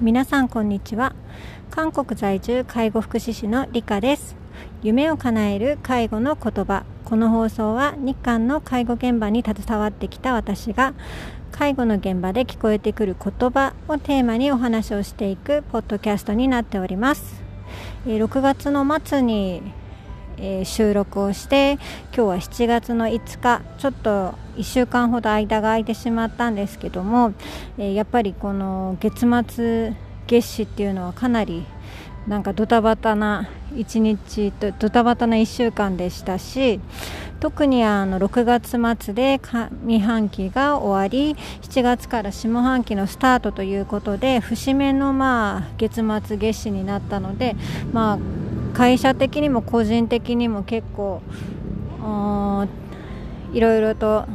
皆さんこんにちは。韓国在住介護福祉士の理香です。夢を叶える介護の言葉。この放送は日韓の介護現場に携わってきた私が介護の現場で聞こえてくる言葉をテーマにお話をしていくポッドキャストになっております。6月の末にえー、収録をして今日は7月の5日ちょっと1週間ほど間が空いてしまったんですけども、えー、やっぱりこの月末月始っていうのはかなりなんかドタバタな1日とドタバタな1週間でしたし特にあの6月末で上半期が終わり7月から下半期のスタートということで節目のまあ月末月始になったのでまあ会社的にも個人的にも結構いろいろと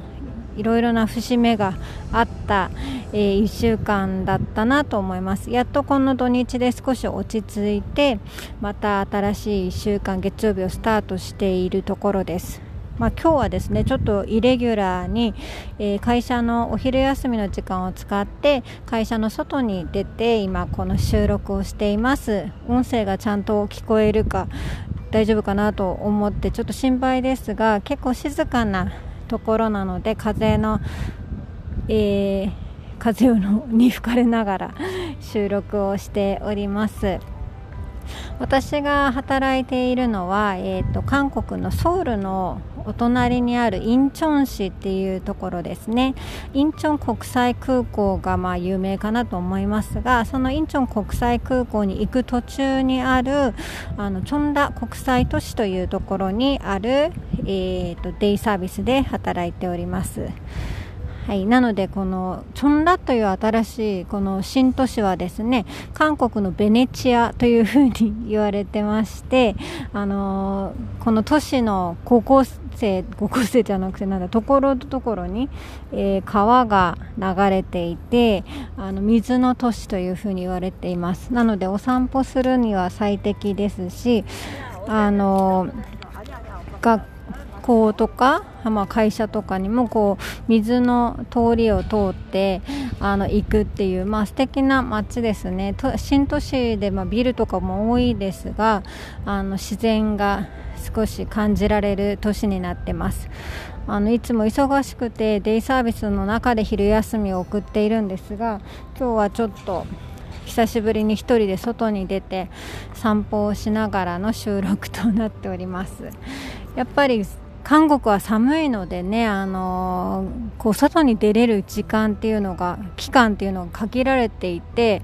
いろいろな節目があった、えー、1週間だったなと思います。やっとこの土日で少し落ち着いてまた新しい1週間月曜日をスタートしているところです。まあ、今日はですねちょっとイレギュラーに、えー、会社のお昼休みの時間を使って会社の外に出て今この収録をしています音声がちゃんと聞こえるか大丈夫かなと思ってちょっと心配ですが結構静かなところなので風の、えー、風に吹かれながら収録をしております。私が働いているのは、えーと、韓国のソウルのお隣にあるインチョン市っていうところですねインチョン国際空港がまあ有名かなと思いますがそのインチョン国際空港に行く途中にあるあのチョンダ国際都市というところにある、えーとデイサービスで働いております。はい、なのでこのチョンラという新しいこの新都市はですね韓国のベネチアというふうに言われてましてあのー、この都市の高校生高校生じゃなくてなんだところどころに、えー、川が流れていてあの水の都市というふうに言われています。なのでお散歩するには最適ですしあのー校とか、まあ、会社とかにもこう水の通りを通ってあの行くっていう、まあ素敵な街ですね。新都市で、まあ、ビルとかも多いですがあの自然が少し感じられる都市になってます。あのいつも忙しくてデイサービスの中で昼休みを送っているんですが今日はちょっと久しぶりに1人で外に出て散歩をしながらの収録となっております。やっぱり韓国は寒いのでね、あのー、こう外に出れる時間っていうのが期間っていうのが限られていて、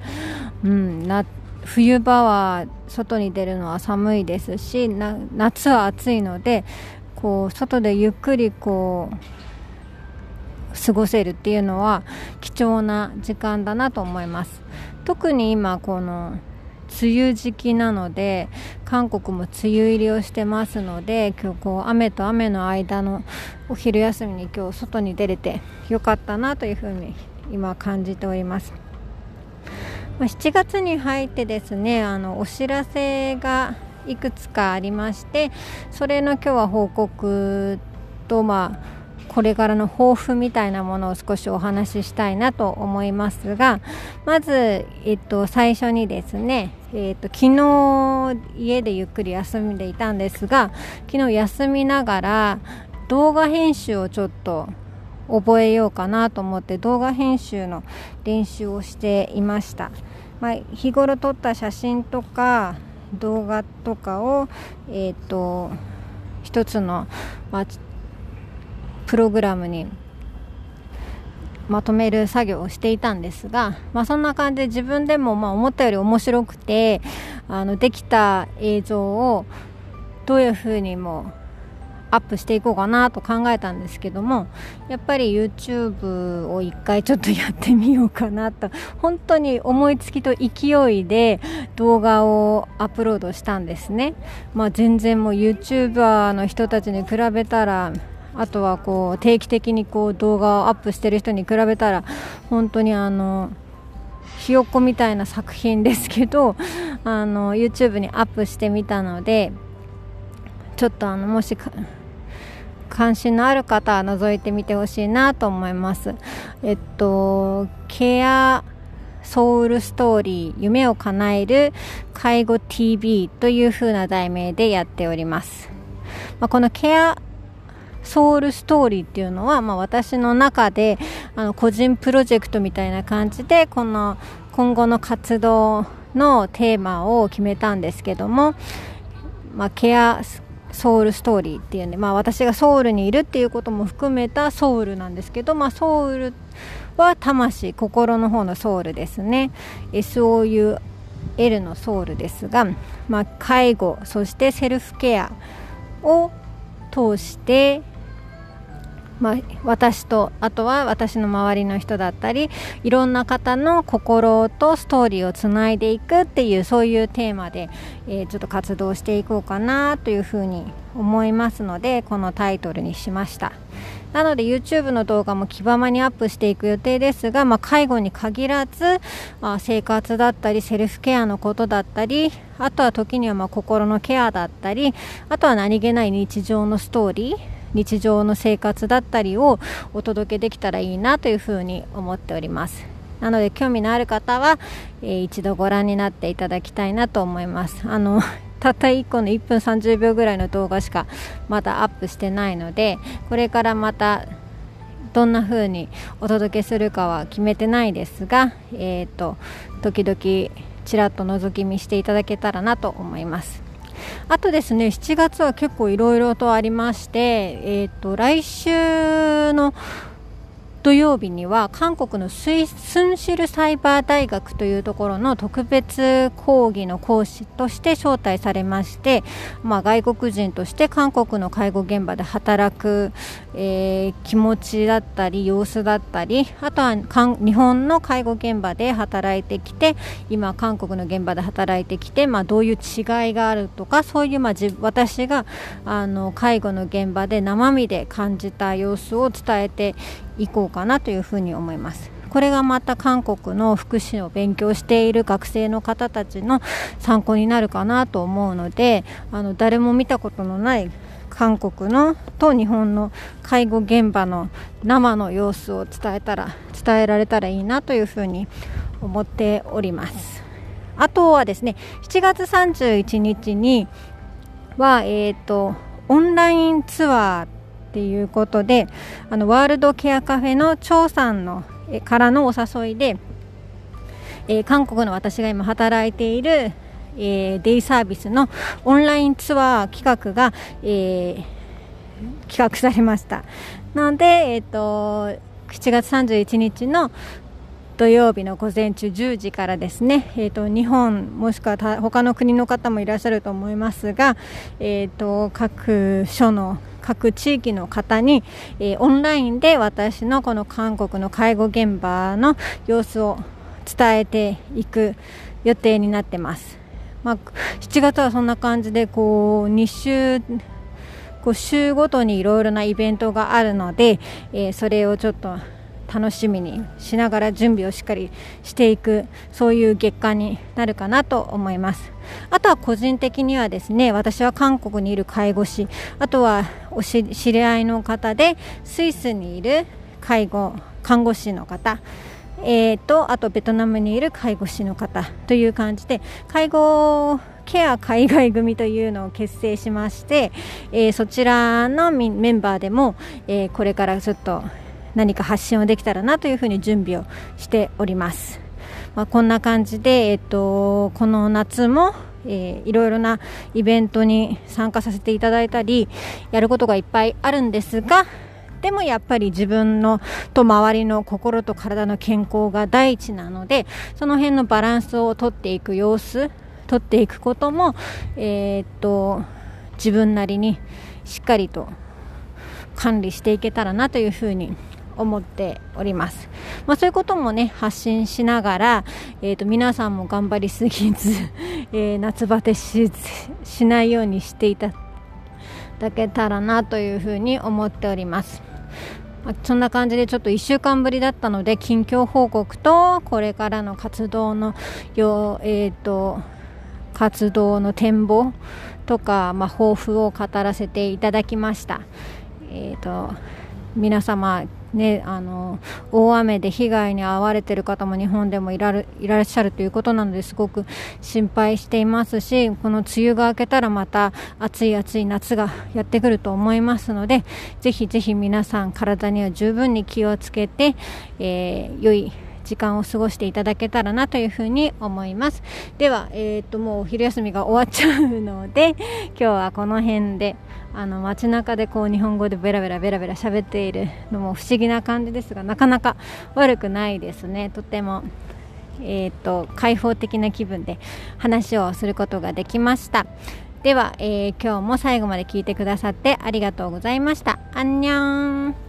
うん、な冬場は外に出るのは寒いですし夏は暑いのでこう外でゆっくりこう過ごせるっていうのは貴重な時間だなと思います。特に今この梅雨時期なので韓国も梅雨入りをしてますので今日こう雨と雨の間のお昼休みに今日外に出れてよかったなというふうに今感じております。ま7月に入ってですねあのお知らせがいくつかありましてそれの今日は報告とまあこれからの抱負みたいなものを少しお話ししたいなと思いますがまず、えっと、最初にですね、えっと、昨日家でゆっくり休んでいたんですが昨日休みながら動画編集をちょっと覚えようかなと思って動画編集の練習をしていました、まあ、日頃撮った写真とか動画とかを、えーと、と一つの、まあ、プログラムにまとめる作業をしていたんですが、まあ、そんな感じで自分でもまあ思ったより面白くてあのできた映像をどういうふうにもアップしていこうかなと考えたんですけどもやっぱり YouTube を一回ちょっとやってみようかなと本当に思いつきと勢いで動画をアップロードしたんですね、まあ、全然もう YouTuber の人たちに比べたらあとはこう定期的にこう動画をアップしてる人に比べたら本当にあのひよっこみたいな作品ですけど あの YouTube にアップしてみたのでちょっとあのもし関心のある方は覗いてみてほしいなと思います。えっとケアソウルストーリー夢を叶える介護 TV という風な題名でやっております、まあ、このケアソウルストーリーっていうのは、まあ、私の中であの個人プロジェクトみたいな感じでこの今後の活動のテーマを決めたんですけども、まあ、ケアソウルストーリーっていうんで、まあ、私がソウルにいるっていうことも含めたソウルなんですけど、まあ、ソウルは魂心の方のソウルですね。SOUL のソウルですが、まあ、介護そしてセルフケアを通してまあ、私とあとは私の周りの人だったりいろんな方の心とストーリーをつないでいくっていうそういうテーマで、えー、ちょっと活動していこうかなというふうに思いますのでこのタイトルにしました。なので YouTube の動画も気ままにアップしていく予定ですが、まあ、介護に限らず、まあ、生活だったりセルフケアのことだったりあとは時にはま心のケアだったりあとは何気ない日常のストーリー日常の生活だったりをお届けできたらいいなというふうに思っておりますなので興味のある方は、えー、一度ご覧になっていただきたいなと思いますあの たった1個の1分30秒ぐらいの動画しかまだアップしてないのでこれからまたどんな風にお届けするかは決めてないですが、えーと時々ちらっと覗き見していただけたらなと思います。あとですね7月は結構いろいろとありまして、えーと、来週の土曜日には韓国のスイスンシルサイバー大学というところの特別講義の講師として招待されまして、まあ、外国人として韓国の介護現場で働く、えー、気持ちだったり様子だったりあとは日本の介護現場で働いてきて今韓国の現場で働いてきて、まあ、どういう違いがあるとかそういう、まあ、私があの介護の現場で生身で感じた様子を伝えていこうかなというふうに思います。これがまた韓国の福祉を勉強している学生の方たちの参考になるかなと思うのであの誰も見たことのない韓国のと日本の介護現場の生の様子を伝えたら伝えられたらいいなというふうに思っておりますあとはですね7月31日には、えーとオンラインツアーっていうことであのワールドケアカフェの張さんのえからのお誘いで、えー、韓国の私が今働いている、えー、デイサービスのオンラインツアー企画が、えー、企画されました。なので、えーと、7月31日の土曜日の午前中10時からですね、えーと、日本もしくは他の国の方もいらっしゃると思いますが、えーと各所の各地域の方に、えー、オンラインで私のこの韓国の介護現場の様子を伝えていく予定になってます。まあ、7月はそんな感じでこう2週こう週ごとにいろいろなイベントがあるので、えー、それをちょっと楽しみにしながら準備をしっかりしていくそういう月間になるかなと思います。あとは個人的にはですね私は韓国にいる介護士あとはお知り合いの方でスイスにいる介護看護師の方えーと、あとベトナムにいる介護士の方という感じで介護ケア海外組というのを結成しまして、えー、そちらのメンバーでも、えー、これからちょっと何か発信をできたらなというふうに準備をしております。まあ、こんな感じで、えっと、この夏も、えー、いろいろなイベントに参加させていただいたりやることがいっぱいあるんですがでもやっぱり自分のと周りの心と体の健康が第一なのでその辺のバランスをとっていく様子とっていくことも、えー、っと自分なりにしっかりと管理していけたらなというふうに思っております。まあ、そういうこともね、発信しながら、えー、と皆さんも頑張りすぎず、えー、夏バテししないようにしていただけたらなというふうに思っております。まあ、そんな感じでちょっと1週間ぶりだったので近況報告とこれからの活動のよう、えーと活動の展望とか、まあ、抱負を語らせていただきました。えーと皆様ね、あの大雨で被害に遭われている方も日本でもいらいらっしゃるということなのですごく心配していますしこの梅雨が明けたらまた暑い暑い夏がやってくると思いますのでぜひぜひ皆さん体には十分に気をつけて、えー、良い時間を過ごしていただけたらなというふうに思います。では、えー、ともうお昼休みが終わっちゃうので 今日はこの辺であの街中でこう日本語でベラベラベラベラ喋っているのも不思議な感じですがなかなか悪くないですね。とてもえーと、開放的な気分で話をすることができました。では、えー、今日も最後まで聞いてくださってありがとうございました。アンニョン。